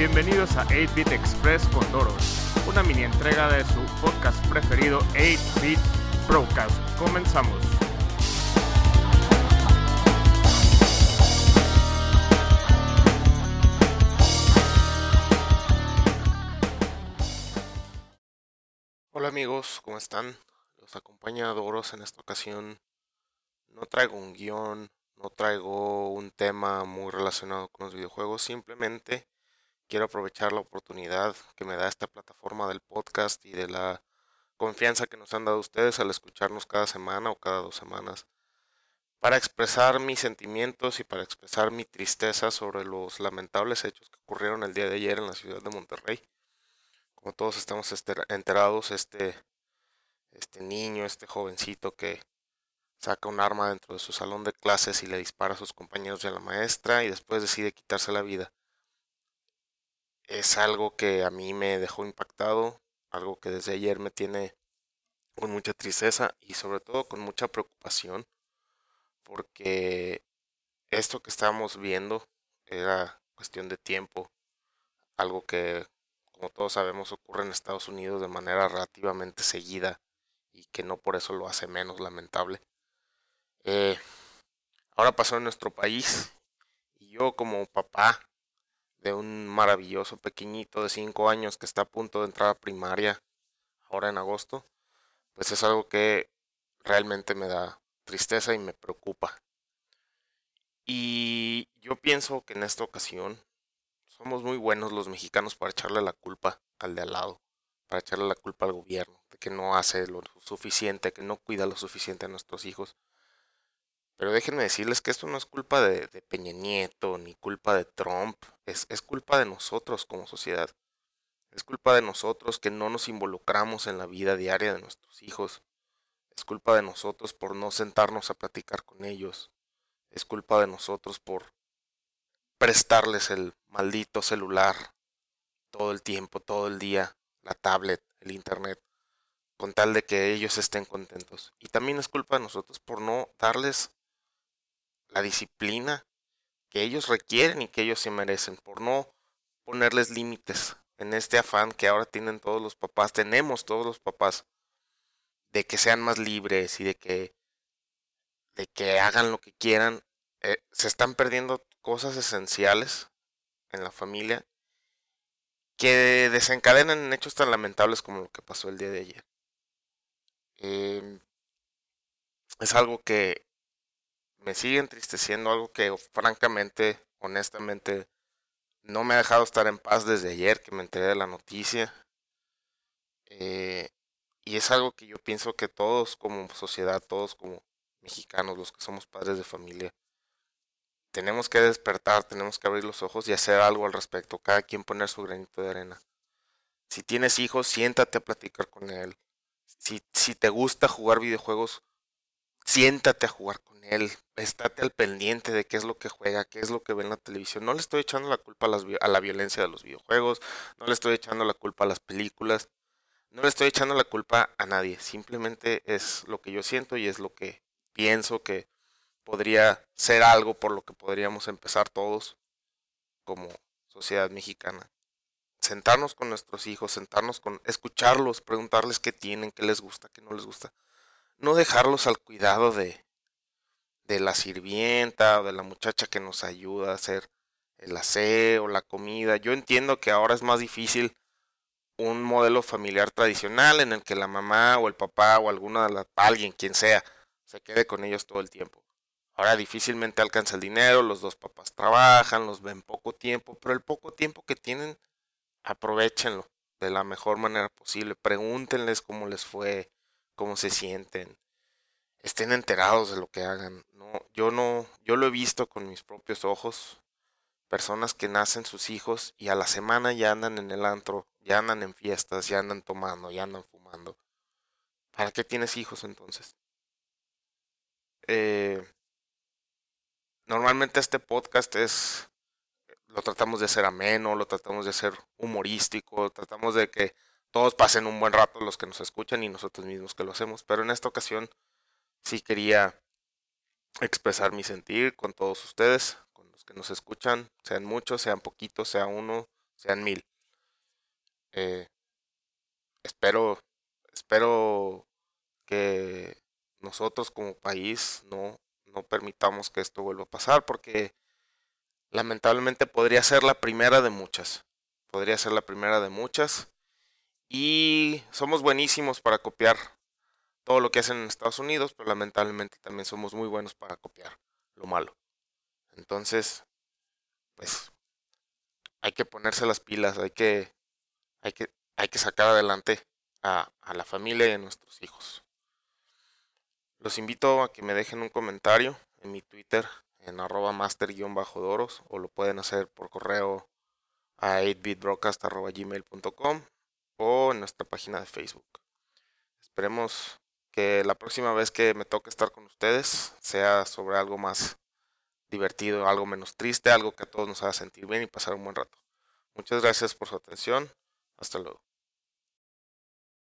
Bienvenidos a 8-Bit Express con Doros, una mini entrega de su podcast preferido 8-Bit Broadcast. Comenzamos. Hola amigos, ¿cómo están? Los acompaña Doros en esta ocasión. No traigo un guion, no traigo un tema muy relacionado con los videojuegos, simplemente quiero aprovechar la oportunidad que me da esta plataforma del podcast y de la confianza que nos han dado ustedes al escucharnos cada semana o cada dos semanas para expresar mis sentimientos y para expresar mi tristeza sobre los lamentables hechos que ocurrieron el día de ayer en la ciudad de Monterrey. Como todos estamos enterados, este, este niño, este jovencito que saca un arma dentro de su salón de clases y le dispara a sus compañeros y a la maestra y después decide quitarse la vida es algo que a mí me dejó impactado, algo que desde ayer me tiene con mucha tristeza y sobre todo con mucha preocupación, porque esto que estábamos viendo era cuestión de tiempo, algo que como todos sabemos ocurre en Estados Unidos de manera relativamente seguida y que no por eso lo hace menos lamentable. Eh, ahora pasó en nuestro país y yo como papá de un maravilloso pequeñito de 5 años que está a punto de entrar a primaria ahora en agosto, pues es algo que realmente me da tristeza y me preocupa. Y yo pienso que en esta ocasión somos muy buenos los mexicanos para echarle la culpa al de al lado, para echarle la culpa al gobierno, de que no hace lo suficiente, que no cuida lo suficiente a nuestros hijos. Pero déjenme decirles que esto no es culpa de, Peña Nieto ni culpa de Trump, es, es culpa de nosotros como sociedad. Es culpa de nosotros que no nos involucramos en la vida diaria de nuestros hijos. Es culpa de nosotros por no sentarnos a platicar con ellos. Es culpa de nosotros por prestarles el maldito celular todo el tiempo, todo el día, la tablet, el internet, con tal de que ellos estén contentos. Y también es culpa de nosotros por no darles la disciplina que ellos requieren y que ellos se merecen, por no ponerles límites en este afán que ahora tienen todos los papás, tenemos todos los papás, de que sean más libres y de que, de que hagan lo que quieran, eh, se están perdiendo cosas esenciales en la familia que desencadenan en hechos tan lamentables como lo que pasó el día de ayer. Em, es algo que me sigue entristeciendo algo que francamente, honestamente, no me ha dejado estar en paz desde ayer que me enteré de la noticia. Eh, y es algo que yo pienso que todos como sociedad, todos como mexicanos, los que somos padres de familia, tenemos que despertar, tenemos que abrir los ojos y hacer algo al respecto, cada quien poner su granito de arena. Si tienes hijos, siéntate a platicar con él. Si, si te gusta jugar videojuegos, siéntate a jugar con él, estate al pendiente de qué es lo que juega, qué es lo que ve en la televisión. No le estoy echando la culpa a, la violencia de los videojuegos, no le estoy echando la culpa a las películas, no le estoy echando la culpa a nadie, simplemente es lo que yo siento y es lo que pienso que podría ser algo por lo que podríamos empezar todos como sociedad mexicana. Sentarnos con nuestros hijos, sentarnos con, escucharlos, preguntarles qué tienen, qué les gusta, qué no les gusta no dejarlos al cuidado de, de la sirvienta o de la muchacha que nos ayuda a hacer el aseo, la comida. Yo entiendo que ahora es más difícil un modelo familiar tradicional en el que la mamá o el papá o alguna de alguien, quien sea, se quede con ellos todo el tiempo. Ahora difícilmente alcanza el dinero, los dos papás trabajan, los ven poco tiempo, pero el poco tiempo que tienen, aprovechenlo de la mejor manera posible. Pregúntenles cómo les fue, cómo se sienten, estén enterados de lo que hagan. No, yo no, yo lo he visto con mis propios ojos, personas que nacen sus hijos y a la semana ya andan en el antro, ya andan en fiestas, ya andan tomando, ya andan fumando. ¿Para qué tienes hijos entonces? Eh, normalmente este podcast es, lo tratamos de hacer ameno, lo tratamos de hacer humorístico, tratamos de que todos pasen un buen rato los que nos escuchan y nosotros mismos que lo hacemos. Pero en esta ocasión sí quería expresar mi sentir con todos ustedes, con los que nos escuchan, sean muchos, sean poquitos, sea uno, sean mil. Eh, espero, espero que nosotros como país no, no permitamos que esto vuelva a pasar porque lamentablemente podría ser la primera de muchas. Podría ser la primera de muchas. Y somos buenísimos para copiar todo lo que hacen en Estados Unidos, pero lamentablemente también somos muy buenos para copiar lo malo. Entonces, pues hay que ponerse las pilas, hay que, hay que, hay que sacar adelante a, la familia y a nuestros hijos. Los invito a que me dejen un comentario en mi Twitter en arroba master-doros o lo pueden hacer por correo a 8bitbroadcast.gmail.com o en nuestra página de Facebook. Esperemos que la próxima vez que me toque estar con ustedes sea sobre algo más divertido, algo menos triste, algo que a todos nos haga sentir bien y pasar un buen rato. Muchas gracias por su atención. Hasta luego.